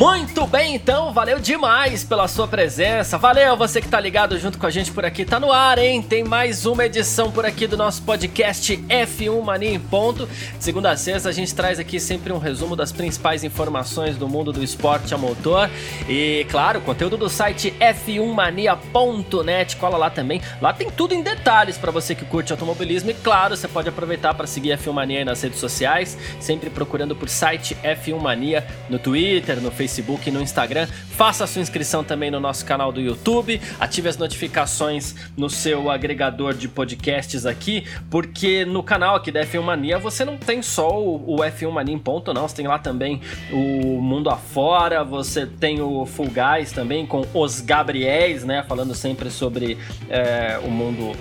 Muito bem, então, valeu demais pela sua presença. Valeu você que tá ligado junto com a gente por aqui. Tá no ar, hein? Tem mais uma edição por aqui do nosso podcast F1 Mania em ponto. Segunda a sexta a gente traz aqui sempre um resumo das principais informações do mundo do esporte a motor. E, claro, conteúdo do site f1mania.net. Cola lá também. Lá tem tudo em detalhes para você que curte automobilismo. E, claro, você pode aproveitar para seguir F1 Mania nas redes sociais, sempre procurando por site F1 Mania no Twitter, no Facebook Facebook e no Instagram. Faça a sua inscrição também no nosso canal do YouTube. Ative as notificações no seu agregador de podcasts aqui, porque no canal aqui da F1 Mania você não tem só o, F1 Mania em ponto, não. Você tem lá também o Mundo Afora, você tem o Full Guys também com os Gabriéis, né? Falando sempre sobre é, o mundo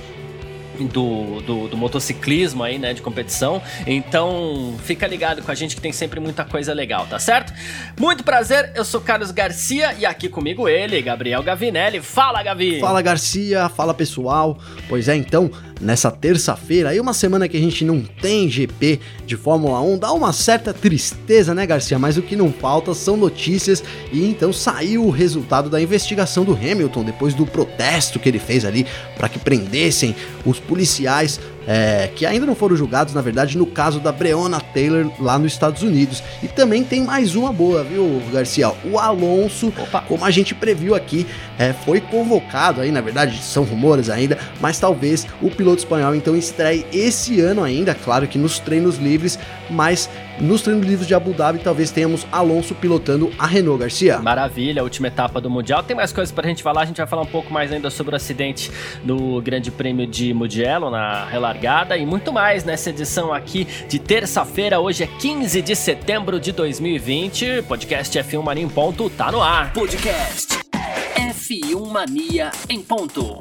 do, do, do, motociclismo aí, né, de competição. Então, fica ligado com a gente que tem sempre muita coisa legal, tá certo? Muito prazer, eu sou Carlos Garcia e aqui comigo ele, Gabriel Gavinelli. Fala, Gavi! Fala, Garcia! Fala, pessoal! Pois é, então, nessa terça-feira, aí uma semana que a gente não tem GP de Fórmula 1, dá uma certa tristeza, né, Garcia? Mas o que não falta são notícias e então saiu o resultado da investigação do Hamilton depois do protesto que ele fez ali para que prendessem os policiais é, que ainda não foram julgados, na verdade, no caso da Breonna Taylor lá nos Estados Unidos. E também tem mais uma boa, viu, Garcia? O Alonso, Opa. como a gente previu aqui, é, foi convocado aí, na verdade, são rumores ainda, mas talvez o piloto espanhol então estreie esse ano ainda, claro que nos treinos livres, mas nos treinos livres de Abu Dhabi talvez tenhamos Alonso pilotando a Renault Garcia. Maravilha, última etapa do Mundial. Tem mais coisas pra gente falar, a gente vai falar um pouco mais ainda sobre o acidente do Grande Prêmio de Mugello na relargada e muito mais nessa edição aqui de terça-feira. Hoje é 15 de setembro de 2020. Podcast F1 Mania em ponto tá no ar. Podcast F1 Mania em ponto.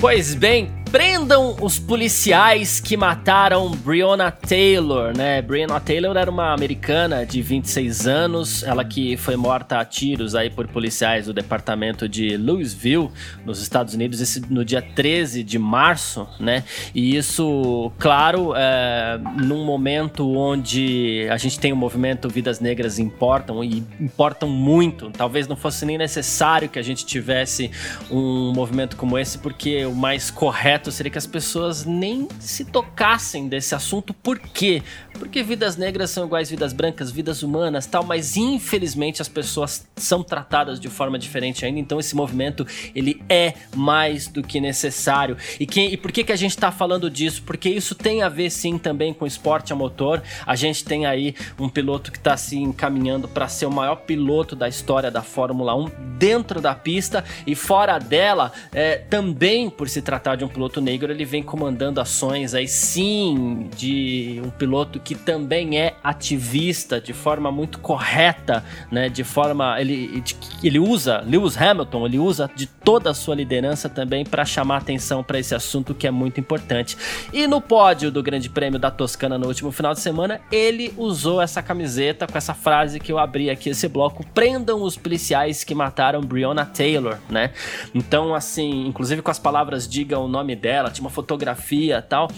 Pois bem, Prendam os policiais que mataram Breonna Taylor, né? Breonna Taylor era uma americana de 26 anos, ela que foi morta a tiros aí por policiais do departamento de Louisville, nos Estados Unidos, no dia 13 de março, né? E isso, claro, é, num momento onde a gente tem o movimento Vidas Negras Importam e importam muito. Talvez não fosse nem necessário que a gente tivesse um movimento como esse, porque o mais correto correto seria que as pessoas nem se tocassem desse assunto. Por quê? Porque vidas negras são iguais vidas brancas, vidas humanas, tal, mas infelizmente as pessoas são tratadas de forma diferente ainda, então esse movimento ele é mais do que necessário. E, quem, e por que, que a gente está falando disso? Porque isso tem a ver sim também com esporte a motor. A gente tem aí um piloto que está se encaminhando para ser o maior piloto da história da Fórmula 1 dentro da pista e fora dela, é, também por se tratar de um piloto piloto negro ele vem comandando ações aí sim de um piloto que também é ativista de forma muito correta, né? De forma ele ele usa Lewis Hamilton, ele usa de toda a sua liderança também para chamar atenção para esse assunto que é muito importante. E no pódio do Grande Prêmio da Toscana no último final de semana, ele usou essa camiseta com essa frase que eu abri aqui esse bloco: "Prendam os policiais que mataram Breonna Taylor", né? Então assim, inclusive com as palavras diga o nome dela, tinha uma fotografia tal.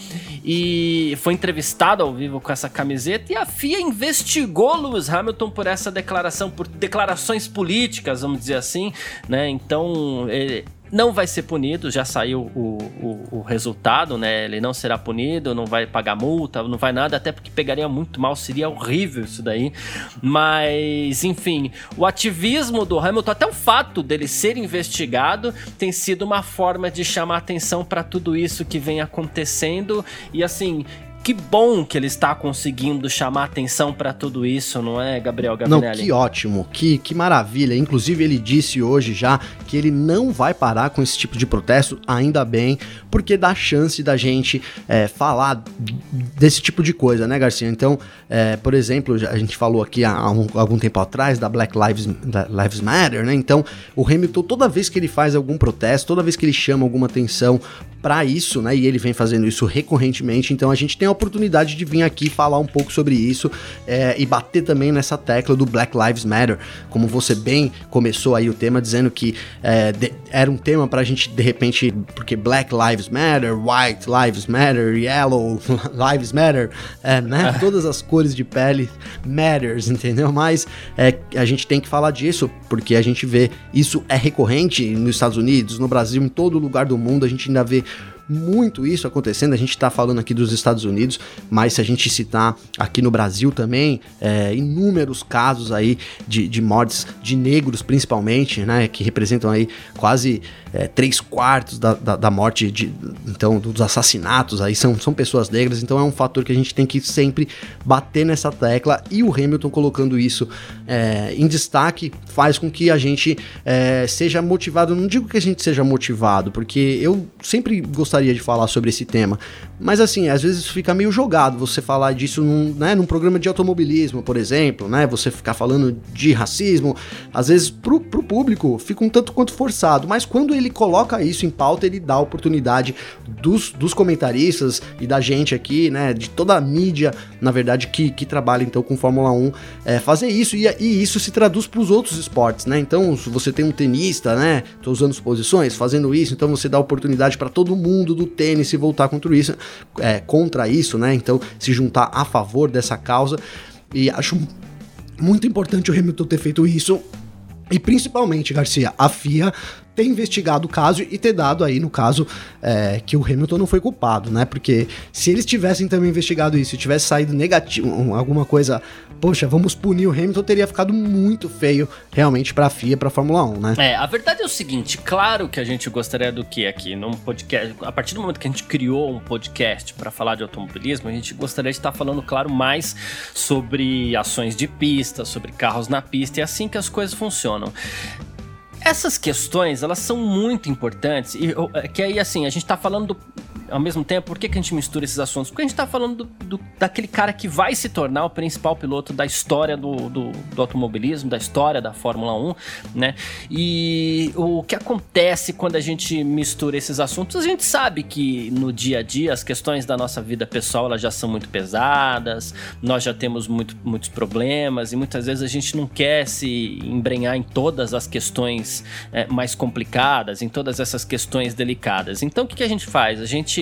E foi entrevistado ao vivo com essa camiseta. E a FIA investigou Lewis Hamilton por essa declaração, por declarações políticas, vamos dizer assim, né? Então. Ele, não vai ser punido, já saiu o, o, o, resultado, né? Ele não será punido, não vai pagar multa, não vai nada, até porque pegaria muito mal, seria horrível isso daí. Mas, enfim, o ativismo do Hamilton, até o fato dele ser investigado, tem sido uma forma de chamar atenção para tudo isso que vem acontecendo. E assim, que bom que ele está conseguindo chamar atenção para tudo isso, não é, Gabriel Gavinelli? Não, que ótimo, que, que maravilha. Inclusive, ele disse hoje já que ele não vai parar com esse tipo de protesto, ainda bem, porque dá chance da gente é, falar desse tipo de coisa, né, Garcia? Então, é, por exemplo, a gente falou aqui há, um, algum tempo atrás da Black Lives, da Lives Matter, né? Então, o Hamilton, toda vez que ele faz algum protesto, toda vez que ele chama alguma atenção para isso, né? E ele vem fazendo isso recorrentemente, então a gente tem a oportunidade de vir aqui falar um pouco sobre isso é, e bater também nessa tecla do Black Lives Matter, como você bem começou aí o tema dizendo que é, de, era um tema pra gente de repente, porque Black Lives Matter, White Lives Matter, Yellow Lives Matter, é, né? Todas as cores de pele matters, entendeu? Mas é, a gente tem que falar disso porque a gente vê isso é recorrente nos Estados Unidos, no Brasil, em todo lugar do mundo, a gente ainda vê muito isso acontecendo. A gente está falando aqui dos Estados Unidos, mas se a gente citar aqui no Brasil também, é, inúmeros casos aí de, de mortes de negros, principalmente, né, que representam aí quase é, três quartos da, da, da, morte, de, então, dos assassinatos aí são, são pessoas negras. Então é um fator que a gente tem que sempre bater nessa tecla e o Hamilton colocando isso é, em destaque faz com que a gente é, seja motivado. Não digo que a gente seja motivado, porque eu sempre gostaria de falar sobre esse tema. Mas assim, às vezes fica meio jogado você falar disso num, né, num programa de automobilismo, por exemplo, né? Você ficar falando de racismo, às vezes pro, pro público fica um tanto quanto forçado, mas quando ele coloca isso em pauta, ele dá a oportunidade dos, dos comentaristas e da gente aqui, né? De toda a mídia, na verdade, que, que trabalha então com Fórmula 1, é, fazer isso e, e isso se traduz para os outros esportes, né? Então, se você tem um tenista, né? Tô usando posições, fazendo isso, então você dá oportunidade para todo mundo do tênis se voltar contra isso, é, contra isso, né? Então, se juntar a favor dessa causa. E acho muito importante o Hamilton ter feito isso. E principalmente, Garcia, a FIA ter investigado o caso e ter dado aí, no caso, é, que o Hamilton não foi culpado, né? Porque se eles tivessem também investigado isso, e tivesse saído negativo, alguma coisa, poxa, vamos punir o Hamilton, teria ficado muito feio realmente pra FIA, pra Fórmula 1, né? É, a verdade é o seguinte, claro que a gente gostaria do que aqui, num podcast, a partir do momento que a gente criou um podcast para falar de automobilismo, a gente gostaria de estar falando, claro, mais sobre ações de pista, sobre carros na pista, e é assim que as coisas funcionam. Essas questões, elas são muito importantes, e é que aí, assim, a gente tá falando do, ao mesmo tempo, por que, que a gente mistura esses assuntos? Porque a gente tá falando do, do, daquele cara que vai se tornar o principal piloto da história do, do, do, automobilismo, da história da Fórmula 1, né? E o que acontece quando a gente mistura esses assuntos, a gente sabe que no dia a dia as questões da nossa vida pessoal elas já são muito pesadas, nós já temos muito, muitos problemas e muitas vezes a gente não quer se embrenhar em todas as questões é, mais complicadas, em todas essas questões delicadas. Então o que, que a gente faz? A gente,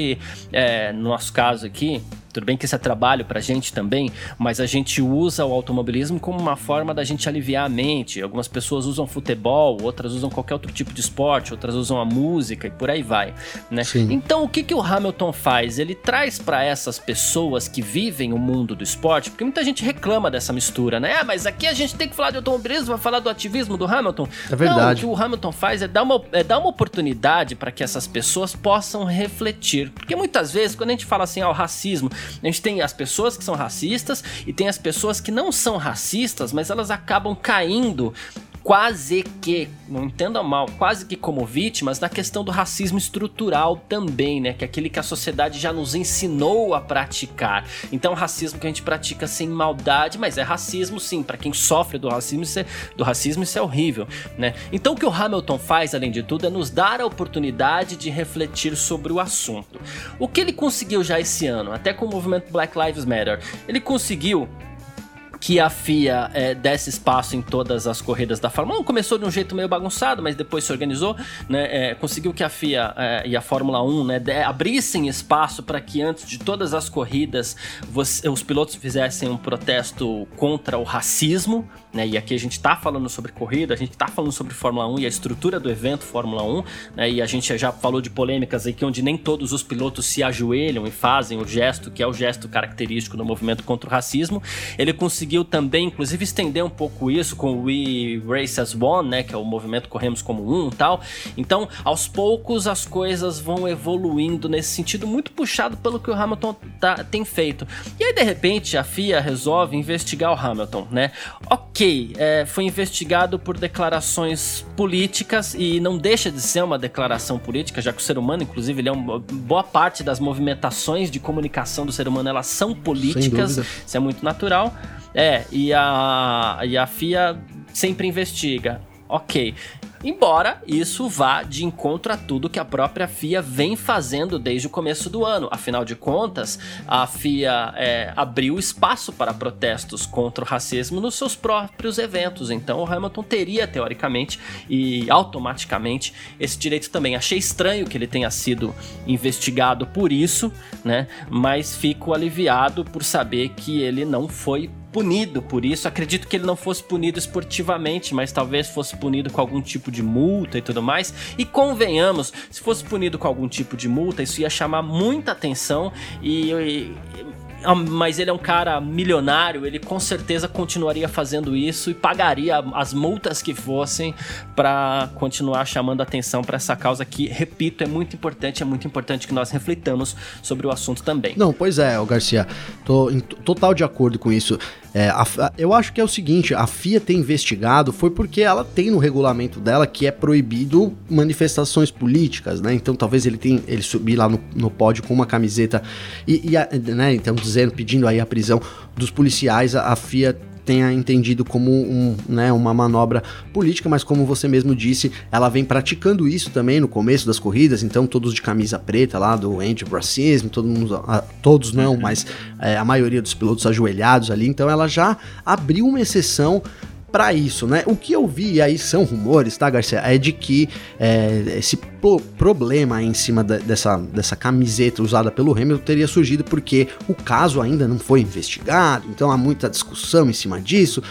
é, no nosso caso aqui, tudo bem que isso é trabalho pra gente também, mas a gente usa o automobilismo como uma forma da gente aliviar a mente. Algumas pessoas usam futebol, outras usam qualquer outro tipo de esporte, outras usam a música e por aí vai, né? Então, o que que o Hamilton faz? Ele traz para essas pessoas que vivem o mundo do esporte, porque muita gente reclama dessa mistura, né? Ah, mas aqui a gente tem que falar de automobilismo, vai falar do ativismo do Hamilton. É verdade. Não, o que o Hamilton faz é dar uma, é dar uma oportunidade para que essas pessoas possam refletir. Porque muitas vezes, quando a gente fala assim, ah, o racismo, a gente tem as pessoas que são racistas e tem as pessoas que não são racistas, mas elas acabam caindo quase que, não entenda mal, quase que como vítimas na questão do racismo estrutural também, né? Que é aquele que a sociedade já nos ensinou a praticar. Então, racismo que a gente pratica sem maldade, mas é racismo sim, para quem sofre do racismo, isso é, do racismo isso é horrível, né? Então, o que o Hamilton faz, além de tudo, é nos dar a oportunidade de refletir sobre o assunto. O que ele conseguiu já esse ano, até com o movimento Black Lives Matter, ele conseguiu que a FIA é, desse espaço em todas as corridas da Fórmula 1. Começou de um jeito meio bagunçado, mas depois se organizou, né? É, conseguiu que a FIA é, e a Fórmula 1 né, abrissem espaço para que antes de todas as corridas você, os pilotos fizessem um protesto contra o racismo, né? E aqui a gente está falando sobre corrida, a gente está falando sobre Fórmula 1 e a estrutura do evento Fórmula 1, né? E a gente já falou de polêmicas aqui onde nem todos os pilotos se ajoelham e fazem o gesto, que é o gesto característico do movimento contra o racismo. Ele conseguiu também, inclusive, estender um pouco isso com o We Race as One, né? Que é o movimento Corremos como Um tal. Então, aos poucos as coisas vão evoluindo nesse sentido, muito puxado pelo que o Hamilton tá, tem feito. E aí, de repente, a FIA resolve investigar o Hamilton, né? Ok, é, foi investigado por declarações políticas e não deixa de ser uma declaração política, já que o ser humano, inclusive, ele é uma boa parte das movimentações de comunicação do ser humano, elas são políticas, isso é muito natural. É, e a, e a FIA sempre investiga. Ok. Embora isso vá de encontro a tudo que a própria FIA vem fazendo desde o começo do ano. Afinal de contas, a FIA é, abriu espaço para protestos contra o racismo nos seus próprios eventos. Então o Hamilton teria, teoricamente e automaticamente, esse direito também. Achei estranho que ele tenha sido investigado por isso, né? Mas fico aliviado por saber que ele não foi punido por isso. Acredito que ele não fosse punido esportivamente, mas talvez fosse punido com algum tipo de multa e tudo mais. E convenhamos, se fosse punido com algum tipo de multa, isso ia chamar muita atenção e, e mas ele é um cara milionário, ele com certeza continuaria fazendo isso e pagaria as multas que fossem para continuar chamando atenção para essa causa que, repito, é muito importante, é muito importante que nós reflitamos sobre o assunto também. Não, pois é, Garcia, tô em total de acordo com isso. É, a, eu acho que é o seguinte, a FIA ter investigado foi porque ela tem no regulamento dela que é proibido manifestações políticas, né? Então talvez ele tenha ele subir lá no, no pódio com uma camiseta e, e né, então pedindo aí a prisão dos policiais, a, a FIA tenha entendido como um, né, uma manobra política, mas como você mesmo disse, ela vem praticando isso também no começo das corridas, então todos de camisa preta lá do anti-racism, todo mundo, todos não, uhum. mas é, a maioria dos pilotos ajoelhados ali, então ela já abriu uma exceção para isso, né? O que eu vi, e aí são rumores, tá, Garcia? É de que é, esse pro problema em cima da, dessa, dessa camiseta usada pelo Hamilton teria surgido porque o caso ainda não foi investigado, então há muita discussão em cima disso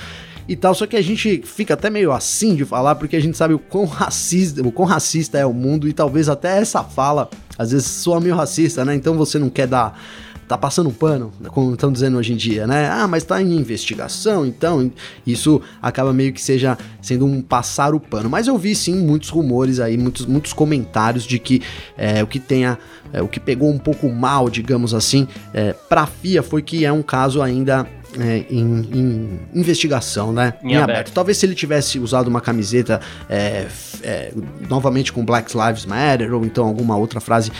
e tal. Só que a gente fica até meio assim de falar, porque a gente sabe o quão racista, o quão racista é o mundo, e talvez até essa fala, às vezes, soa meio racista, né? Então você não quer dar tá passando um pano, como estão dizendo hoje em dia, né? Ah, mas tá em investigação, então isso acaba meio que seja sendo um passar o pano. Mas eu vi sim muitos rumores aí, muitos, muitos comentários de que é, o que tenha, é, o que pegou um pouco mal, digamos assim, é, pra FIA foi que é um caso ainda é, em, em, investigação, né? Em, em aberto. aberto. Talvez se ele tivesse usado uma camiseta é, é, novamente com Black Lives Matter ou então alguma outra frase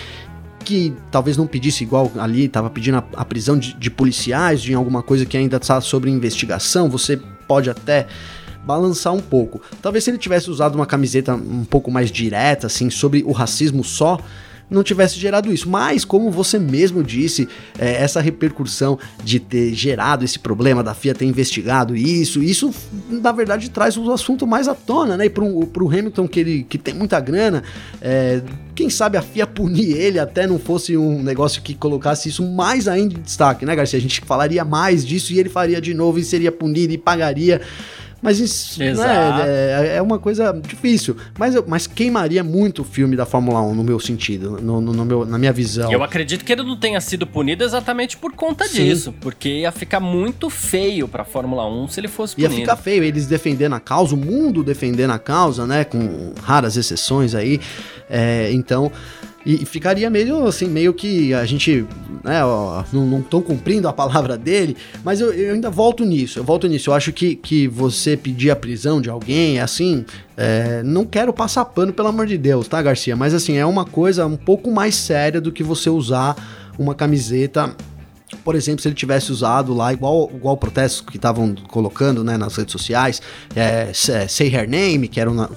que talvez não pedisse igual ali, estava pedindo a, a prisão de, de, policiais, de alguma coisa que ainda está sobre investigação, você pode até balançar um pouco. Talvez se ele tivesse usado uma camiseta um pouco mais direta, assim, sobre o racismo só, não tivesse gerado isso. Mas, como você mesmo disse, é, essa repercussão de ter gerado esse problema, da FIA ter investigado isso, isso na verdade traz o assunto mais à tona, né? E pro, pro Hamilton, que, ele, que tem muita grana, é, quem sabe a FIA punir ele até não fosse um negócio que colocasse isso mais ainda em destaque, né, Garcia? A gente falaria mais disso e ele faria de novo e seria punido e pagaria. Mas isso né, é, é, uma coisa difícil. Mas, mas queimaria muito o filme da Fórmula 1, no meu sentido, no, no, no meu, na minha visão. Eu acredito que ele não tenha sido punido exatamente por conta Sim. disso. Porque ia ficar muito feio pra Fórmula 1 se ele fosse punido. Ia ficar feio eles defendendo a causa, o mundo defendendo a causa, né? Com raras exceções aí. É, então. E, ficaria meio assim, meio que a gente, né, ó, não estão cumprindo a palavra dele, mas eu, eu, ainda volto nisso, eu volto nisso. Eu acho que, que você pedir a prisão de alguém, é assim, é, não quero passar pano, pelo amor de Deus, tá, Garcia? Mas assim, é uma coisa um pouco mais séria do que você usar uma camiseta por exemplo, se ele tivesse usado lá, igual, igual o protesto que estavam colocando né, nas redes sociais, é, Say Her Name, que era na,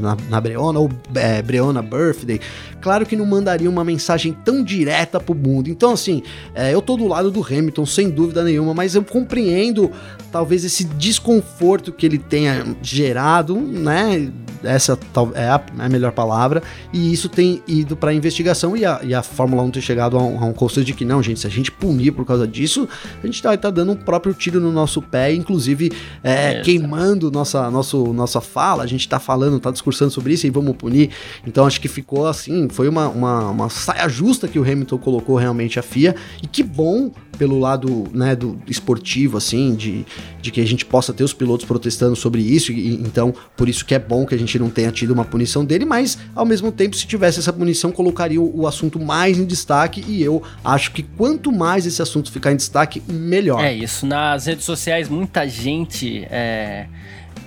na, na Breona, ou é, Breona Birthday, claro que não mandaria uma mensagem tão direta pro mundo. Então, assim, é, eu tô do lado do Hamilton, sem dúvida nenhuma, mas eu compreendo talvez esse desconforto que ele tenha gerado, né? Essa é a, é a melhor palavra, e isso tem ido para investigação e a, e a Fórmula 1 ter chegado a um, a um de que não, gente, se a gente punir punir por causa disso, a gente vai estar tá dando um próprio tiro no nosso pé, inclusive é, é, queimando nossa, nosso, nossa fala. A gente tá falando, tá discursando sobre isso e vamos punir. Então acho que ficou assim, foi uma, uma, uma saia justa que o Hamilton colocou realmente a FIA. E que bom pelo lado né, do esportivo, assim, de, de que a gente possa ter os pilotos protestando sobre isso, e, então por isso que é bom que a gente não tenha tido uma punição dele, mas ao mesmo tempo, se tivesse essa punição, colocaria o, o assunto mais em destaque, e eu acho que quanto mais esse assunto ficar em destaque, melhor. É isso, nas redes sociais muita gente é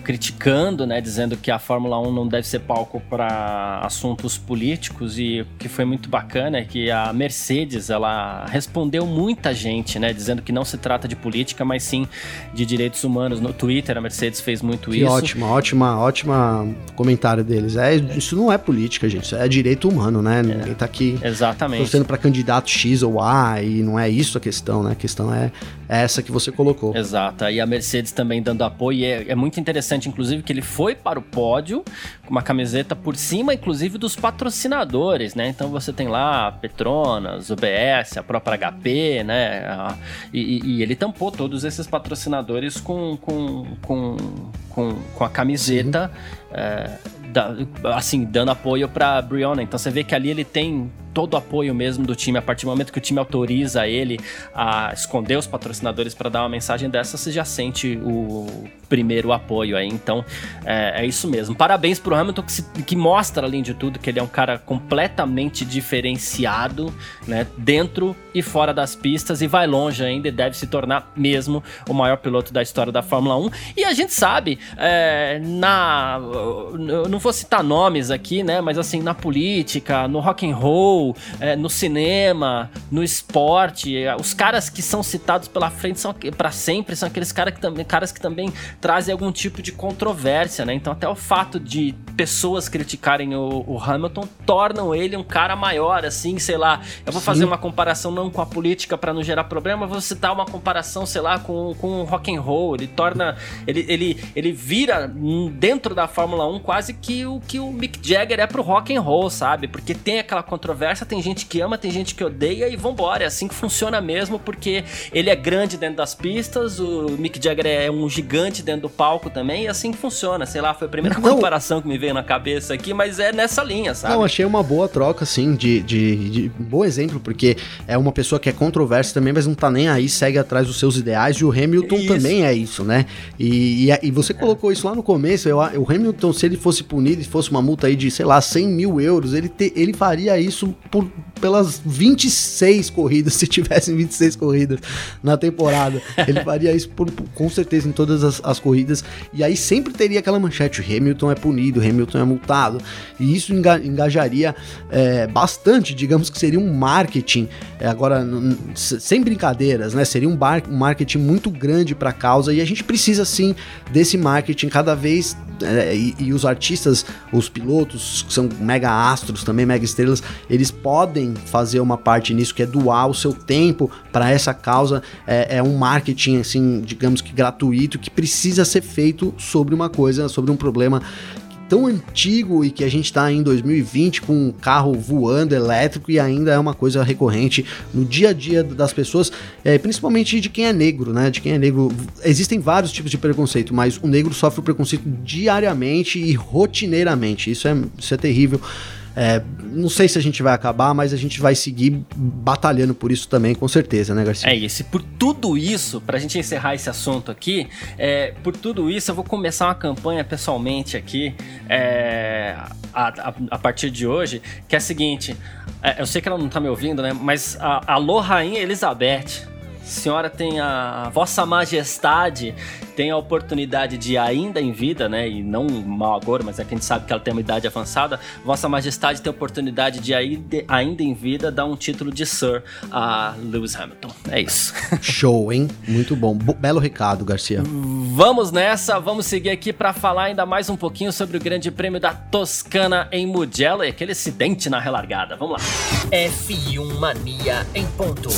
criticando, né, dizendo que a Fórmula 1 não deve ser palco para assuntos políticos e o que foi muito bacana é que a Mercedes, ela respondeu muita gente, né, dizendo que não se trata de política, mas sim de direitos humanos. No Twitter a Mercedes fez muito que isso. ótima, ótima, ótima comentário deles. É, isso não é política, gente, isso é direito humano, né? É, Ninguém tá aqui exatamente. torcendo para candidato X ou A e não é isso a questão, né? A questão é essa que você colocou. Exato. E a Mercedes também dando apoio e é, é muito interessante interessante, inclusive, que ele foi para o pódio com uma camiseta por cima, inclusive, dos patrocinadores, né? Então você tem lá Petronas, UBS, a própria HP, né? E, e ele tampou todos esses patrocinadores com, com, com, com, com a camiseta. É, da, assim, dando apoio para Brianna. Então você vê que ali ele tem todo o apoio mesmo do time. A partir do momento que o time autoriza ele a esconder os patrocinadores para dar uma mensagem dessa, você já sente o primeiro apoio aí. Então é, é isso mesmo. Parabéns pro Hamilton que, se, que, mostra, além de tudo, que ele é um cara completamente diferenciado, né? Dentro e fora das pistas e vai longe ainda e deve se tornar mesmo o maior piloto da história da Fórmula 1. E a gente sabe, é, na. Eu não vou citar nomes aqui, né? Mas assim, na política, no rock and roll é, no cinema, no esporte. É, os caras que são citados pela frente são para sempre são aqueles cara que caras que também trazem algum tipo de controvérsia, né? Então até o fato de pessoas criticarem o, o Hamilton tornam ele um cara maior, assim, sei lá. Eu vou Sim. fazer uma comparação não com a política para não gerar problema, vou citar uma comparação, sei lá, com, com o rock and roll. Ele torna, ele, ele, ele vira dentro da Fórmula 1 quase que o que o Mick Jagger é pro rock and roll, sabe? Porque tem aquela controvérsia tem gente que ama, tem gente que odeia e vambora. É assim que funciona mesmo, porque ele é grande dentro das pistas, o Mick Jagger é um gigante dentro do palco também, e assim que funciona. Sei lá, foi a primeira não, comparação que me veio na cabeça aqui, mas é nessa linha, sabe? Não, achei uma boa troca, assim, de, de, de bom exemplo, porque é uma pessoa que é controversa também, mas não tá nem aí, segue atrás dos seus ideais, e o Hamilton isso. também é isso, né? E, e, e você colocou isso lá no começo, eu, o Hamilton, se ele fosse punido e fosse uma multa aí de, sei lá, 100 mil euros, ele, te, ele faria isso por, pelas 26 corridas, se tivessem 26 corridas na temporada. Ele faria isso por, com certeza em todas as, as, corridas. E aí sempre teria aquela manchete: Hamilton é punido, Hamilton é multado. E isso enga, engajaria é, bastante, digamos que seria um marketing, é, agora, sem brincadeiras, né? Seria um, bar, um marketing muito grande para a causa. E a gente precisa sim desse marketing cada vez é, e, e, os artistas, os pilotos, que são mega astros também, mega estrelas, eles podem fazer uma parte nisso, que é doar o seu tempo para essa causa. É, é, um marketing, assim, digamos que gratuito, que precisa ser feito sobre uma coisa, sobre um problema tão antigo e que a gente está em 2020 com um carro voando elétrico e ainda é uma coisa recorrente no dia a dia das pessoas, é, principalmente de quem é negro, né? De quem é negro. Existem vários tipos de preconceito, mas o negro sofre o preconceito diariamente e rotineiramente. Isso é, isso é terrível. É, não sei se a gente vai acabar, mas a gente vai seguir batalhando por isso também, com certeza, né, Garcia? É isso. Por tudo isso, pra gente encerrar esse assunto aqui, é, por tudo isso eu vou começar uma campanha pessoalmente aqui, é, a, a, a, partir de hoje, que é a seguinte: é, eu sei que ela não tá me ouvindo, né? Mas a, alô, Rainha Elizabeth senhora tem a Vossa Majestade tem a oportunidade de ainda em vida, né, e não mal agora, mas é que a gente sabe que ela tem uma idade avançada, Vossa Majestade tem a oportunidade de ainda em vida dar um título de Sir a Lewis Hamilton. É isso. Show, hein? Muito bom. belo recado, Garcia. Vamos nessa, vamos seguir aqui para falar ainda mais um pouquinho sobre o Grande Prêmio da Toscana em Mugello e aquele acidente na relargada. Vamos lá. F1 Mania em ponto.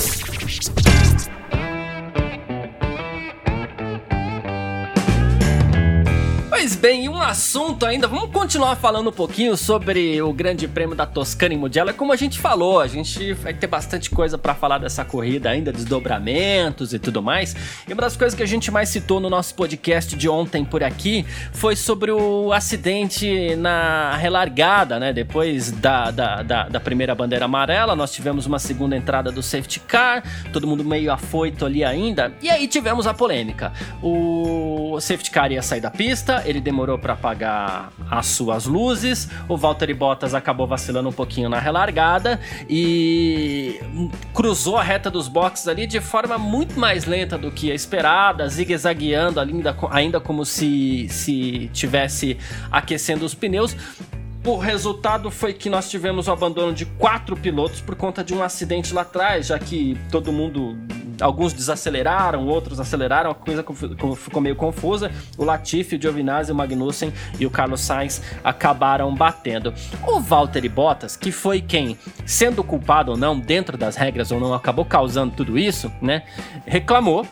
Pois bem, um assunto ainda, vamos continuar falando um pouquinho sobre o Grande Prêmio da Toscana em Mugello. Como a gente falou, a gente vai ter bastante coisa para falar dessa corrida ainda, desdobramentos e tudo mais. E uma das coisas que a gente mais citou no nosso podcast de ontem por aqui foi sobre o acidente na relargada, né? Depois da, da, da, da primeira bandeira amarela, nós tivemos uma segunda entrada do safety car, todo mundo meio afoito ali ainda. E aí tivemos a polêmica. O safety car ia sair da pista, ele demorou para apagar as suas luzes. O Valtteri Bottas acabou vacilando um pouquinho na relargada e cruzou a reta dos boxes ali de forma muito mais lenta do que a esperada, zigue-zagueando ainda, ainda como se, se tivesse aquecendo os pneus. O resultado foi que nós tivemos o abandono de quatro pilotos por conta de um acidente lá atrás, já que todo mundo alguns desaceleraram, outros aceleraram, a coisa ficou meio confusa. O Latifi, o Giovinazzi, o Magnussen e o Carlos Sainz acabaram batendo. O Valtteri Bottas, que foi quem, sendo culpado ou não, dentro das regras ou não, acabou causando tudo isso, né? Reclamou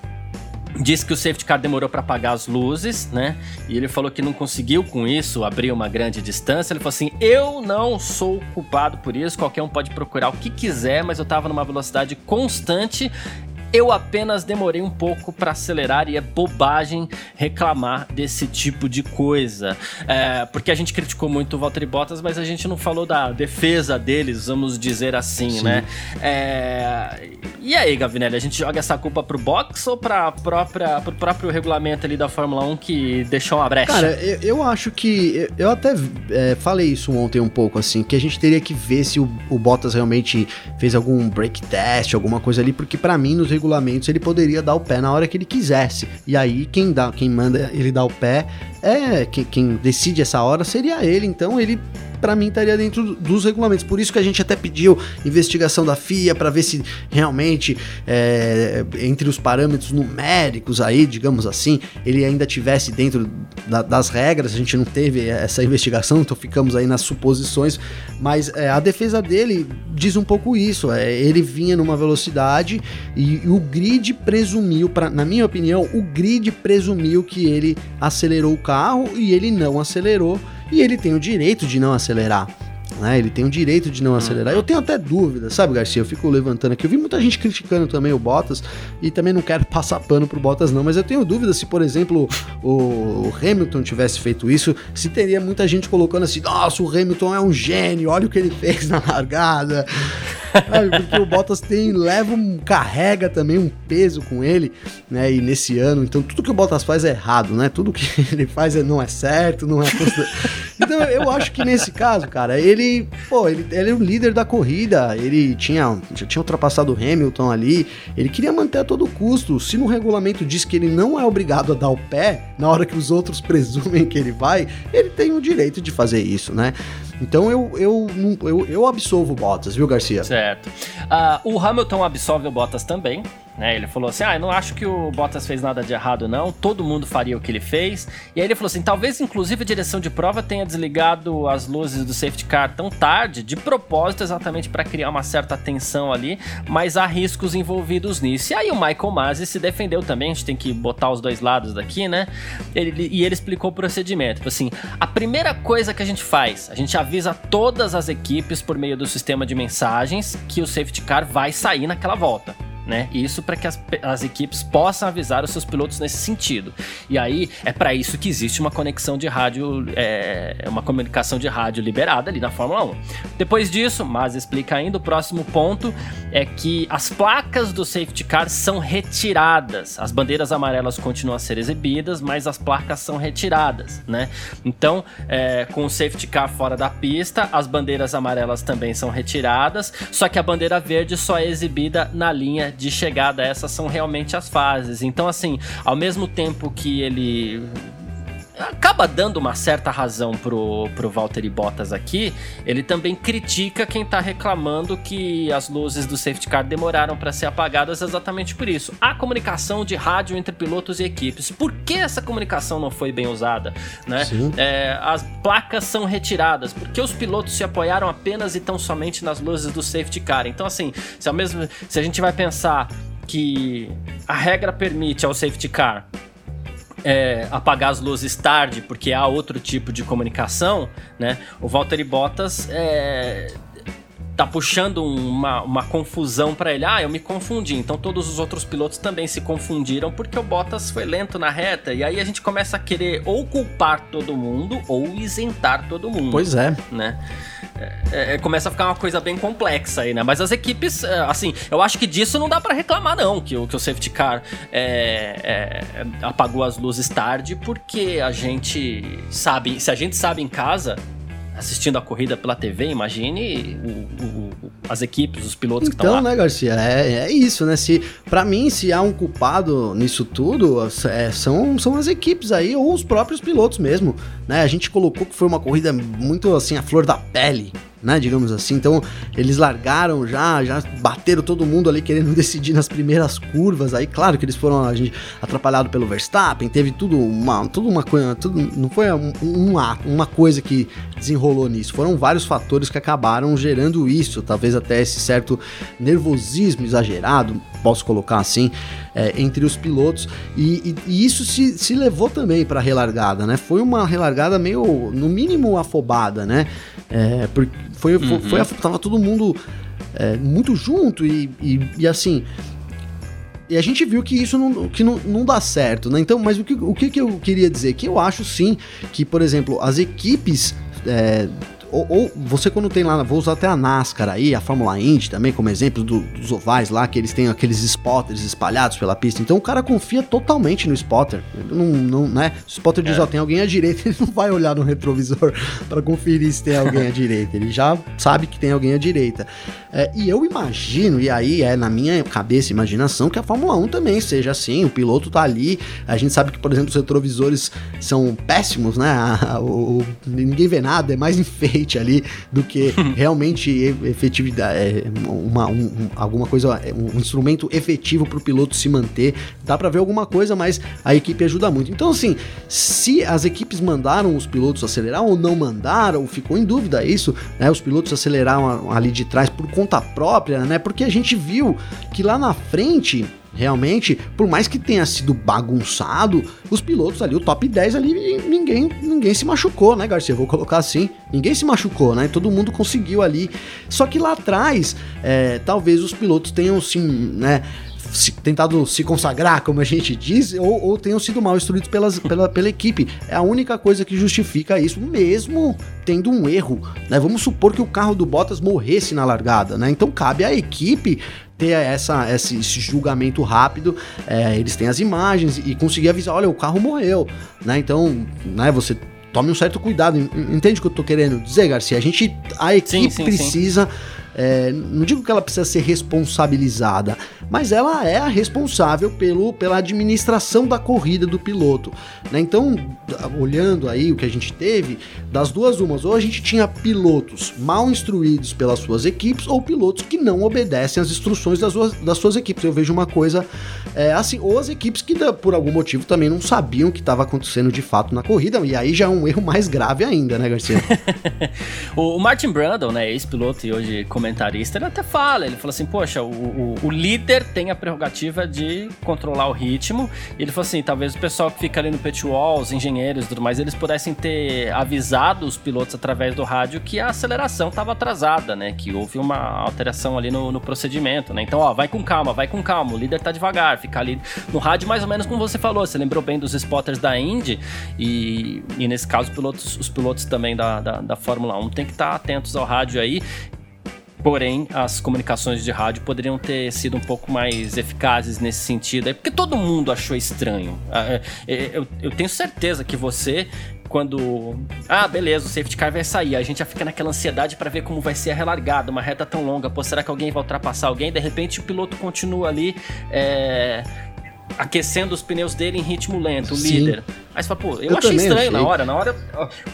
Disse que o safety car demorou para apagar as luzes, né? E ele falou que não conseguiu com isso abrir uma grande distância. Ele falou assim: Eu não sou culpado por isso, qualquer um pode procurar o que quiser, mas eu tava numa velocidade constante eu apenas demorei um pouco para acelerar e é bobagem reclamar desse tipo de coisa. É, porque a gente criticou muito o Valtteri Bottas, mas a gente não falou da defesa deles, vamos dizer assim, Sim. né? É, e aí, Gavinelli, a gente joga essa culpa pro box ou pra própria, pro próprio regulamento ali da Fórmula 1 que deixou uma brecha? Cara, eu, eu acho que. Eu até é, falei isso ontem um pouco, assim, que a gente teria que ver se o, o Bottas realmente fez algum break test, alguma coisa ali, porque para mim, nos regulamentos, ele poderia dar o pé na hora que ele quisesse. E aí, quem, dá, quem manda ele dar o pé é. Quem, quem decide essa hora seria ele. Então, ele para mim estaria dentro dos regulamentos. Por isso que a gente até pediu investigação da FIA para ver se realmente é, entre os parâmetros numéricos aí, digamos assim, ele ainda tivesse dentro da, das regras. A gente não teve essa investigação, então ficamos aí nas suposições. Mas é, a defesa dele diz um pouco isso. É, ele vinha numa velocidade e, e o grid presumiu, pra, na minha opinião, o grid presumiu que ele acelerou o carro e ele não acelerou e ele tem o direito de não acelerar. Né? Ele tem o direito de não acelerar. Eu tenho até dúvida, sabe, Garcia? Eu fico levantando aqui. Eu vi muita gente criticando também o Bottas e também não quero passar pano pro Bottas, não. Mas eu tenho dúvida se, por exemplo, o Hamilton tivesse feito isso, se teria muita gente colocando assim: nossa, o Hamilton é um gênio, olha o que ele fez na largada. Porque o Bottas tem, leva um, carrega também um peso com ele, né? E nesse ano, então tudo que o Bottas faz é errado, né? Tudo que ele faz é, não é certo, não é. então eu acho que nesse caso, cara, ele, pô, ele, ele é o líder da corrida, ele tinha, já tinha ultrapassado o Hamilton ali, ele queria manter a todo custo. Se no regulamento diz que ele não é obrigado a dar o pé na hora que os outros presumem que ele vai, ele tem o direito de fazer isso, né? Então eu, eu, eu, eu absolvo o Bottas, viu, Garcia? Certo. Uh, o Hamilton absolve o Bottas também. Né? Ele falou assim: Ah, eu não acho que o Bottas fez nada de errado, não. Todo mundo faria o que ele fez. E aí ele falou assim: talvez, inclusive, a direção de prova tenha desligado as luzes do safety car tão tarde, de propósito, exatamente para criar uma certa tensão ali, mas há riscos envolvidos nisso. E aí o Michael Masi se defendeu também, a gente tem que botar os dois lados daqui, né? Ele, e ele explicou o procedimento. Tipo assim, a primeira coisa que a gente faz, a gente avisa todas as equipes por meio do sistema de mensagens que o safety car vai sair naquela volta né? Isso para que as, as, equipes possam avisar os seus pilotos nesse sentido. E aí é para isso que existe uma conexão de rádio, é, uma comunicação de rádio liberada ali na Fórmula 1. Depois disso, mas explica ainda, o próximo ponto é que as placas do safety car são retiradas. As bandeiras amarelas continuam a ser exibidas, mas as placas são retiradas, né? Então, é, com o safety car fora da pista, as bandeiras amarelas também são retiradas, só que a bandeira verde só é exibida na linha de chegada, essas são realmente as fases. Então, assim, ao mesmo tempo que ele acaba dando uma certa razão pro, pro Valtteri Bottas aqui, ele também critica quem tá reclamando que as luzes do safety car demoraram para ser apagadas exatamente por isso. A comunicação de rádio entre pilotos e equipes. Por que essa comunicação não foi bem usada? Né? É, as placas são retiradas, porque os pilotos se apoiaram apenas e tão somente nas luzes do safety car. Então, assim, se, ao mesmo, se a gente vai pensar que a regra permite ao safety car é, apagar as luzes tarde porque há outro tipo de comunicação, né? O Valtteri Bottas é, tá puxando uma, uma confusão para ele. Ah, eu me confundi. Então todos os outros pilotos também se confundiram porque o Bottas foi lento na reta. E aí a gente começa a querer ou culpar todo mundo ou isentar todo mundo. Pois é. Né? É, é, começa a ficar uma coisa bem complexa aí, né? Mas as equipes, é, assim, eu acho que disso não dá para reclamar, não, que o, que o safety car é, é, apagou as luzes tarde, porque a gente sabe, se a gente sabe em casa, assistindo a corrida pela TV, imagine o, o, as equipes, os pilotos então, que estão lá. Então, né, Garcia, é, é isso, né? Se, para mim, se há um culpado nisso tudo, é, são, são as equipes aí, ou os próprios pilotos mesmo, né? A gente colocou que foi uma corrida muito, assim, a flor da pele, né, digamos assim. Então, eles largaram já, já bateram todo mundo ali querendo decidir nas primeiras curvas. Aí, claro que eles foram a gente, atrapalhados pelo Verstappen, teve tudo uma, tudo uma coisa, tudo, não foi uma, uma coisa que desenrolou nisso. Foram vários fatores que acabaram gerando isso, talvez até esse certo nervosismo exagerado, posso colocar assim, é, entre os pilotos. E, e, e, isso se, se levou também para a relargada, né? Foi uma relargada meio, no mínimo, afobada, né? É, porque foi, uhum. foi, foi, tava todo mundo é, muito junto e, e, e, assim. E a gente viu que isso não, que não, não dá certo, né? Então, mas o que, o que eu queria dizer? Que eu acho sim que, por exemplo, as equipes é, ou, ou, você quando tem lá, vou usar até a NASCAR aí, a Fórmula Indy também como exemplo do, dos ovais lá, que eles têm aqueles spotters espalhados pela pista. Então o cara confia totalmente no spotter. Não, não, né? O spotter diz, é. ó, tem alguém à direita, ele não vai olhar no retrovisor para conferir se tem alguém à direita. Ele já sabe que tem alguém à direita. É, e eu imagino, e aí é na minha cabeça imaginação, que a Fórmula 1 também seja assim. O piloto tá ali. A gente sabe que, por exemplo, os retrovisores são péssimos, né? o, ninguém vê nada, é mais enfeite ali do que realmente efetividade, é, uma, um, alguma coisa, é, um instrumento efetivo para o piloto se manter. Dá para ver alguma coisa, mas a equipe ajuda muito. Então, assim, se as equipes mandaram os pilotos acelerar ou não mandaram, ficou em dúvida isso, né? Os pilotos aceleraram ali de trás por conta própria, né? Porque a gente viu que lá na frente realmente, por mais que tenha sido bagunçado, os pilotos ali, o top 10 ali, ninguém, ninguém se machucou, né, Garcia? Vou colocar assim. Ninguém se machucou, né? Todo mundo conseguiu ali. Só que lá atrás, é, talvez os pilotos tenham sim, né? Se, tentado se consagrar, como a gente diz, ou, ou tenham sido mal instruídos pelas, pela, pela equipe. É a única coisa que justifica isso, mesmo tendo um erro. Né? Vamos supor que o carro do Bottas morresse na largada, né? Então cabe à equipe ter essa, esse, esse julgamento rápido, é, eles têm as imagens e conseguir avisar, olha, o carro morreu, né? Então, né, você tome um certo cuidado. Entende o que eu tô querendo dizer, Garcia? A gente, a equipe sim, sim, precisa sim é, não digo que ela precisa ser responsabilizada, mas ela é a responsável pelo, pela administração da corrida do piloto. Né? Então, olhando aí o que a gente teve, das duas umas, ou a gente tinha pilotos mal instruídos pelas suas equipes, ou pilotos que não obedecem às instruções das suas, das suas equipes. Eu vejo uma coisa é, assim, ou as equipes que por algum motivo também não sabiam o que estava acontecendo de fato na corrida, e aí já é um erro mais grave ainda, né, Garcia? o Martin Brundle, né, ex-piloto e hoje comentarista, ele até fala, ele fala assim, poxa, o, o, o, líder tem a prerrogativa de controlar o ritmo, ele falou assim, talvez o pessoal que fica ali no pit wall, os engenheiros e tudo mais, eles pudessem ter avisado os pilotos através do rádio que a aceleração estava atrasada, né, que houve uma alteração ali no, no, procedimento, né, então, ó, vai com calma, vai com calma, o líder tá devagar, ficar ali no rádio mais ou menos como você falou, você lembrou bem dos spotters da Indy, e, e nesse caso, pilotos, os pilotos também da, da, da Fórmula 1 tem que estar tá atentos ao rádio aí, Porém, as comunicações de rádio poderiam ter sido um pouco mais eficazes nesse sentido. É porque todo mundo achou estranho. Ah, é, é, eu, eu tenho certeza que você quando. Ah, beleza, o safety car vai sair. A gente já fica naquela ansiedade para ver como vai ser a relargada, uma reta tão longa. Pô, será que alguém vai ultrapassar alguém? De repente o piloto continua ali. É aquecendo os pneus dele em ritmo lento, o Sim. líder. Aí você fala, pô, eu, eu achei estranho achei. na hora. Na hora,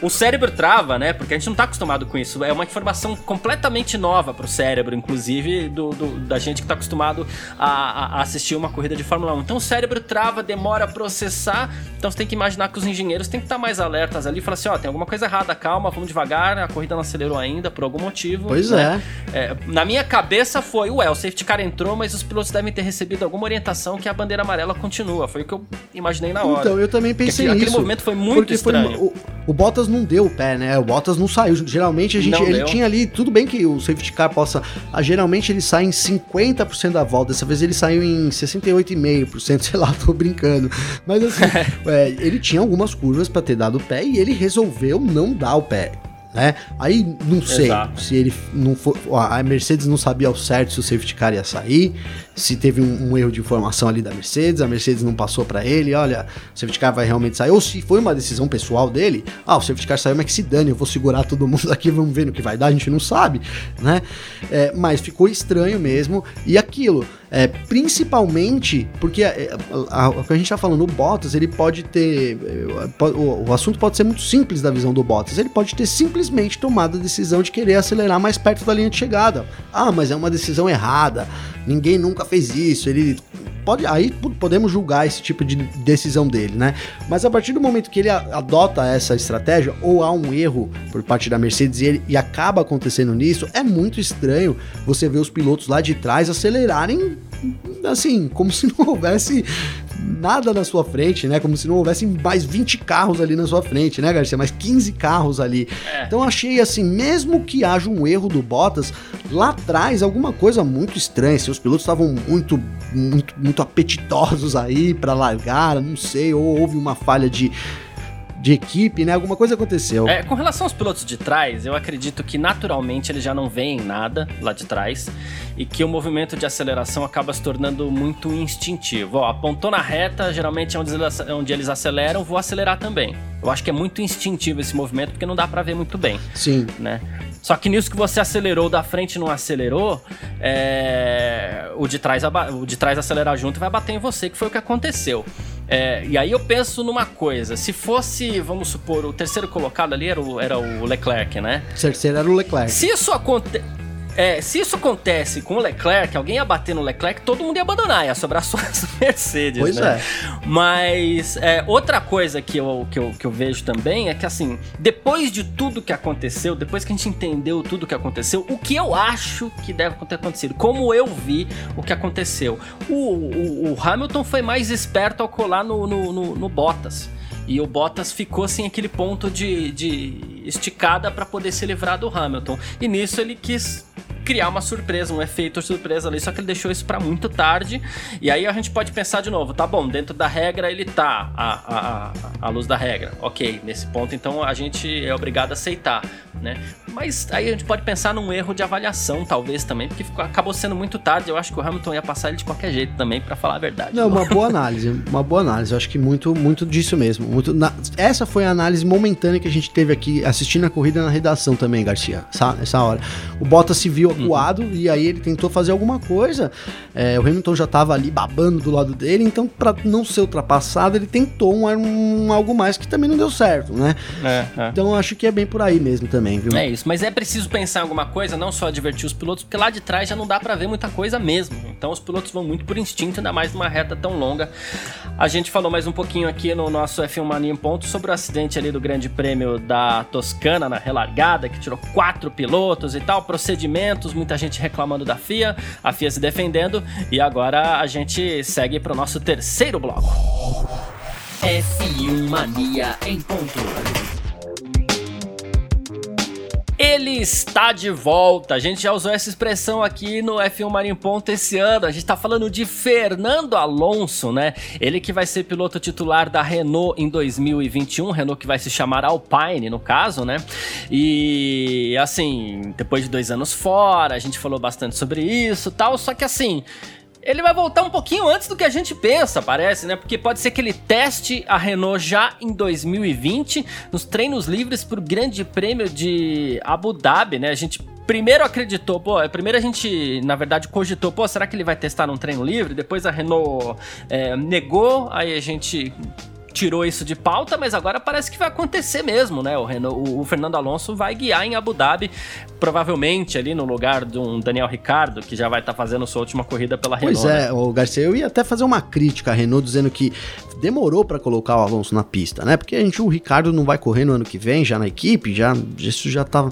o cérebro trava, né? Porque a gente não tá acostumado com isso. É uma informação completamente nova pro cérebro, inclusive, do, do da gente que tá acostumado a, a, assistir uma corrida de Fórmula 1. Então o cérebro trava, demora a processar. Então você tem que imaginar que os engenheiros têm que estar tá mais alertas ali e falar assim: ó, tem alguma coisa errada, calma, vamos devagar, a corrida não acelerou ainda por algum motivo. Pois né? é. é. Na minha cabeça foi, ué, o safety car entrou, mas os pilotos devem ter recebido alguma orientação que a bandeira amarela ela continua. Foi o que eu imaginei na hora. Então, eu também pensei aquele, nisso. Aquele movimento foi muito estranho. Foi, o, o, Bottas não deu o pé, né? O Bottas não saiu. Geralmente a gente, não ele deu. tinha ali, tudo bem que o safety car possa, ah, geralmente ele sai em 50% da volta. Dessa vez ele saiu em 68,5%, sei lá, tô brincando. Mas assim, é, ele tinha algumas curvas para ter dado o pé e ele resolveu não dar o pé né? Aí não sei Exato. se ele não for. A Mercedes não sabia ao certo se o safety car ia sair, se teve um, um erro de informação ali da Mercedes, a Mercedes não passou para ele, olha, o safety car vai realmente sair, ou se foi uma decisão pessoal dele, ah, o safety car saiu, mas que se dane, eu vou segurar todo mundo aqui, vamos ver no que vai dar, a gente não sabe, né? É, mas ficou estranho mesmo, e aquilo. É, principalmente porque é, o que a gente está falando, o Bottas, ele pode ter. É, o, o, assunto pode ser muito simples da visão do Bottas. Ele pode ter simplesmente tomado a decisão de querer acelerar mais perto da linha de chegada. Ah, mas é uma decisão errada. Ninguém nunca fez isso. Ele pode aí podemos julgar esse tipo de decisão dele, né? Mas a partir do momento que ele adota essa estratégia ou há um erro por parte da Mercedes e, ele, e acaba acontecendo nisso, é muito estranho você ver os pilotos lá de trás acelerarem assim, como se não houvesse nada na sua frente, né? Como se não houvesse mais 20 carros ali na sua frente, né, Garcia? Mais 15 carros ali. É. Então achei assim, mesmo que haja um erro do Bottas, lá atrás alguma coisa muito estranha. Seus pilotos estavam muito, muito, muito apetitosos aí para largar, não sei, ou houve uma falha de de equipe, né? Alguma coisa aconteceu. É, com relação aos pilotos de trás, eu acredito que naturalmente eles já não veem nada lá de trás e que o movimento de aceleração acaba se tornando muito instintivo. Ó, apontou na reta, geralmente é onde eles, onde eles aceleram, vou acelerar também. Eu acho que é muito instintivo esse movimento porque não dá para ver muito bem. Sim. Né? Só que nisso que você acelerou da frente não acelerou, é... o, de trás, o de trás acelerar junto vai bater em você, que foi o que aconteceu. É, e aí eu penso numa coisa: se fosse, vamos supor, o terceiro colocado ali era o, era o Leclerc, né? O terceiro era o Leclerc. Se isso acontece. É, se isso acontece com o Leclerc, alguém ia bater no Leclerc, todo mundo ia abandonar, ia sobrar só as Mercedes, pois né? é. Mas é, outra coisa que eu, que, eu, que eu vejo também é que, assim, depois de tudo que aconteceu, depois que a gente entendeu tudo que aconteceu, o que eu acho que deve ter acontecido, como eu vi o que aconteceu. O, o, o Hamilton foi mais esperto ao colar no, no, no, no Bottas. E o Bottas ficou sem aquele ponto de, de esticada para poder se livrar do Hamilton. E nisso ele quis criar uma surpresa, um efeito surpresa ali, só que ele deixou isso para muito tarde. E aí a gente pode pensar de novo, tá bom, dentro da regra ele tá a, a, a luz da regra. Ok, nesse ponto então a gente é obrigado a aceitar, né? Mas aí a gente pode pensar num erro de avaliação, talvez também, porque ficou, acabou sendo muito tarde. Eu acho que o Hamilton ia passar ele de qualquer jeito também, para falar a verdade. Não, uma boa análise, uma boa análise. Eu acho que muito, muito disso mesmo. Muito, na, essa foi a análise momentânea que a gente teve aqui assistindo a corrida na redação também, Garcia, essa, hora. O Bottas se viu acuado uhum. e aí ele tentou fazer alguma coisa. É, o Hamilton já tava ali babando do lado dele, então para não ser ultrapassado, ele tentou um, um, algo mais que também não deu certo, né? É, é. Então acho que é bem por aí mesmo também, viu? É isso, mas é preciso pensar em alguma coisa, não só advertir os pilotos, porque lá de trás já não dá para ver muita coisa mesmo. Então os pilotos vão muito por instinto, ainda mais numa reta tão longa. A gente falou mais um pouquinho aqui no nosso F1 Mania em ponto sobre o acidente ali do Grande Prêmio da Toscana na relargada, que tirou quatro pilotos e tal, muita gente reclamando da FIA, a FIA se defendendo e agora a gente segue para o nosso terceiro bloco. F1 Mania em ponto. Ele está de volta. A gente já usou essa expressão aqui no F1 Marinho Ponto esse ano. A gente está falando de Fernando Alonso, né? Ele que vai ser piloto titular da Renault em 2021. Renault que vai se chamar Alpine, no caso, né? E assim, depois de dois anos fora, a gente falou bastante sobre isso tal. Só que assim ele vai voltar um pouquinho antes do que a gente pensa, parece, né? Porque pode ser que ele teste a Renault já em 2020, nos treinos livres para o Grande Prêmio de Abu Dhabi, né? A gente primeiro acreditou, pô, primeiro a gente, na verdade, cogitou, pô, será que ele vai testar num treino livre? Depois a Renault é, negou, aí a gente tirou isso de pauta, mas agora parece que vai acontecer mesmo, né? O, Renault, o, o, Fernando Alonso vai guiar em Abu Dhabi, provavelmente ali no lugar de um Daniel Ricardo, que já vai estar tá fazendo sua última corrida pela Renault. Pois é, né? o Garcia, eu ia até fazer uma crítica à Renault, dizendo que demorou para colocar o Alonso na pista, né? Porque a gente, o Ricardo não vai correr no ano que vem já na equipe, já isso já tá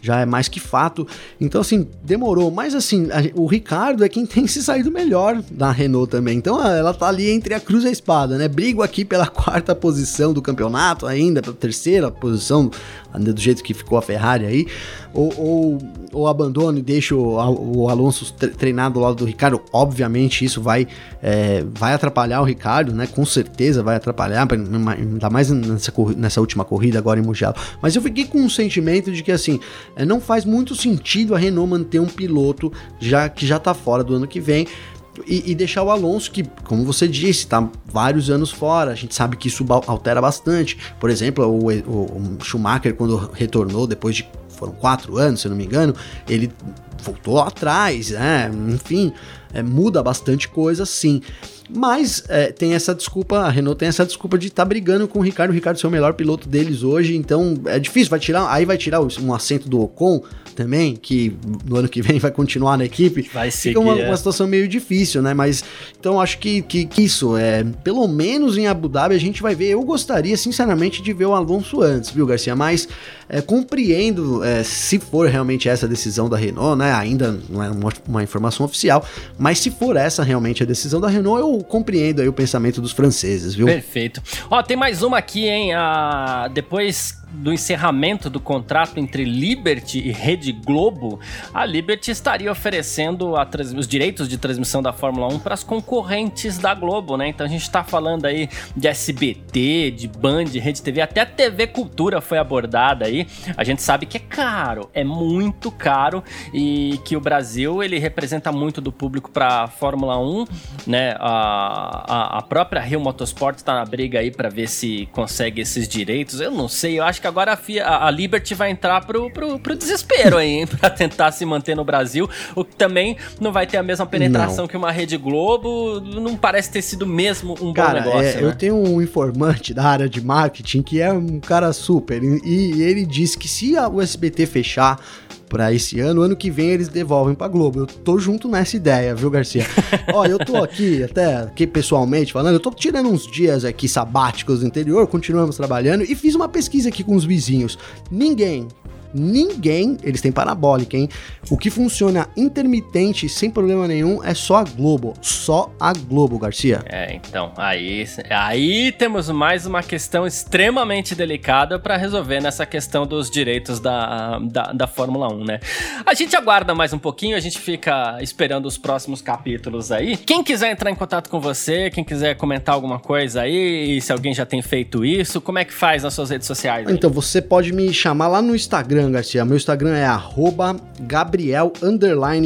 já é mais que fato. Então, assim, demorou. Mas, assim, a, o Ricardo é quem tem se saído melhor da Renault também. Então, ela tá ali entre a cruz e a espada, né? Brigo aqui pela quarta posição do campeonato ainda, pela terceira posição, do jeito que ficou a Ferrari aí. Ou, ou, ou abandono e deixo o, o Alonso treinar do lado do Ricardo. Obviamente, isso vai, é, vai atrapalhar o Ricardo, né? Com certeza vai atrapalhar, ainda mais nessa, nessa última corrida agora em Mugello. Mas eu fiquei com um sentimento de que, assim, é, não faz muito sentido a Renault manter um piloto já que já está fora do ano que vem. E, e, deixar o Alonso, que, como você disse, está vários anos fora. A gente sabe que isso altera bastante. Por exemplo, o, o, o Schumacher, quando retornou depois de foram quatro anos, se eu não me engano, ele voltou atrás, né? Enfim, é, muda bastante coisa, sim. Mas é, tem essa desculpa, a Renault tem essa desculpa de estar tá brigando com o Ricardo, o Ricardo ser o melhor piloto deles hoje, então é difícil, vai tirar, aí vai tirar um assento do Ocon também, que no ano que vem vai continuar na equipe. Vai seguir, Fica uma, é. uma situação meio difícil, né? Mas então acho que, que, que, isso, é, pelo menos em Abu Dhabi a gente vai ver. Eu gostaria, sinceramente, de ver o Alonso antes, viu, Garcia? Mas é, compreendo é, se for realmente essa decisão da Renault, né? Ainda não é uma, uma informação oficial, mas se for essa realmente a decisão da Renault, eu compreendo aí o pensamento dos franceses, viu? Perfeito. Ó, tem mais uma aqui, hein? Ah, depois do encerramento do contrato entre Liberty e Rede Globo, a Liberty estaria oferecendo os direitos de transmissão da Fórmula 1 para as concorrentes da Globo, né? Então a gente está falando aí de SBT, de Band, Rede TV, até a TV Cultura foi abordada aí. A gente sabe que é caro, é muito caro e que o Brasil ele representa muito do público para a Fórmula 1, né? A, a, a própria Rio Motorsport está na briga aí para ver se consegue esses direitos. Eu não sei, eu acho acho que agora a, FIA, a Liberty vai entrar pro, pro, pro desespero aí, hein? Pra tentar se manter no Brasil, o que também não vai ter a mesma penetração não. que uma Rede Globo. Não parece ter sido mesmo um cara, bom negócio. É, né? Eu tenho um informante da área de marketing que é um cara super. E, e ele disse que se a, o SBT fechar para esse ano. Ano que vem eles devolvem para Globo. Eu tô junto nessa ideia, viu, Garcia? Ó, eu tô aqui até aqui pessoalmente falando, eu tô tirando uns dias aqui sabáticos do interior, continuamos trabalhando e fiz uma pesquisa aqui com os vizinhos. Ninguém Ninguém, eles têm parabólica, hein? O que funciona intermitente sem problema nenhum é só a Globo. Só a Globo, Garcia. É, então, aí, aí temos mais uma questão extremamente delicada para resolver nessa questão dos direitos da, da, da, Fórmula 1, né? A gente aguarda mais um pouquinho, a gente fica esperando os próximos capítulos aí. Quem quiser entrar em contato com você, quem quiser comentar alguma coisa aí, se alguém já tem feito isso, como é que faz nas suas redes sociais? Aí? Então, você pode me chamar lá no Instagram Garcia. Meu Instagram é Gabriel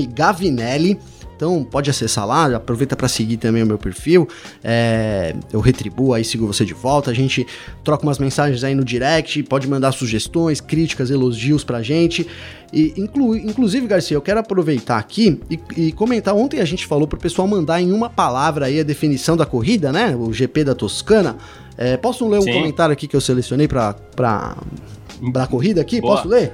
Gavinelli. Então pode acessar lá, aproveita para seguir também o meu perfil. É, eu retribuo aí, sigo você de volta. A gente troca umas mensagens aí no direct, pode mandar sugestões, críticas, elogios pra gente. E inclu, inclusive, Garcia, eu quero aproveitar aqui e, e, comentar. Ontem a gente falou pro pessoal mandar em uma palavra aí a definição da corrida, né? O GP da Toscana. É, posso ler um Sim. comentário aqui que eu selecionei para da corrida aqui? Boa. Posso ler?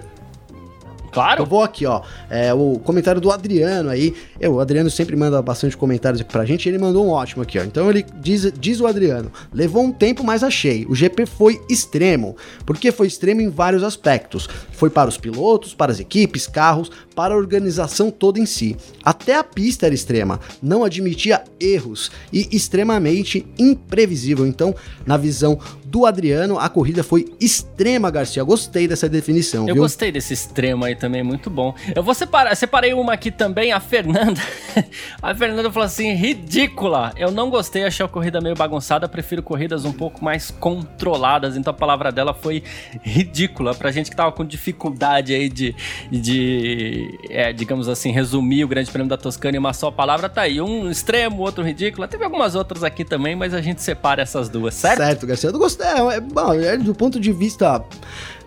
Claro. Eu vou aqui, ó. É, o comentário do Adriano aí. Eu, o Adriano sempre manda bastante comentários aqui pra gente. Ele mandou um ótimo aqui, ó. Então ele diz, diz o Adriano: levou um tempo, mas achei. O GP foi extremo. Porque foi extremo em vários aspectos. Foi para os pilotos, para as equipes, carros, para a organização toda em si. Até a pista era extrema. Não admitia erros e extremamente imprevisível. Então, na visão do Adriano, a corrida foi extrema, Garcia. Gostei dessa definição. Eu viu? gostei desse extremo aí também, muito bom. Eu vou separar, separei uma aqui também, a Fernanda. a Fernanda falou assim: ridícula. Eu não gostei, achei a corrida meio bagunçada, prefiro corridas um pouco mais controladas. Então a palavra dela foi ridícula. Pra gente que tava com dificuldade aí de, de é, digamos assim, resumir o Grande Prêmio da Toscana em uma só palavra, tá aí. Um extremo, outro ridículo. Teve algumas outras aqui também, mas a gente separa essas duas, certo? Certo, Garcia. Eu gostei. É, é, bom, é, do ponto de vista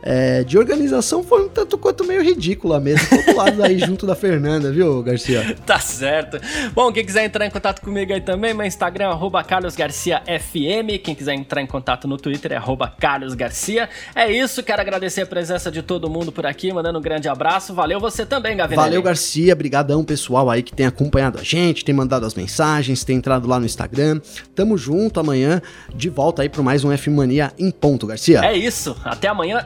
é, de organização foi um tanto quanto meio ridícula mesmo. Todo lado aí junto da Fernanda, viu, Garcia? Tá certo. Bom, quem quiser entrar em contato comigo aí também, meu Instagram é carlosgarciafm. Quem quiser entrar em contato no Twitter é carlosgarcia. É isso, quero agradecer a presença de todo mundo por aqui, mandando um grande abraço. Valeu você também, Gavinelli. Valeu, Garcia. Brigadão, pessoal aí que tem acompanhado a gente, tem mandado as mensagens, tem entrado lá no Instagram. Tamo junto amanhã, de volta aí para mais um F Mania em ponto, Garcia. É isso. Até amanhã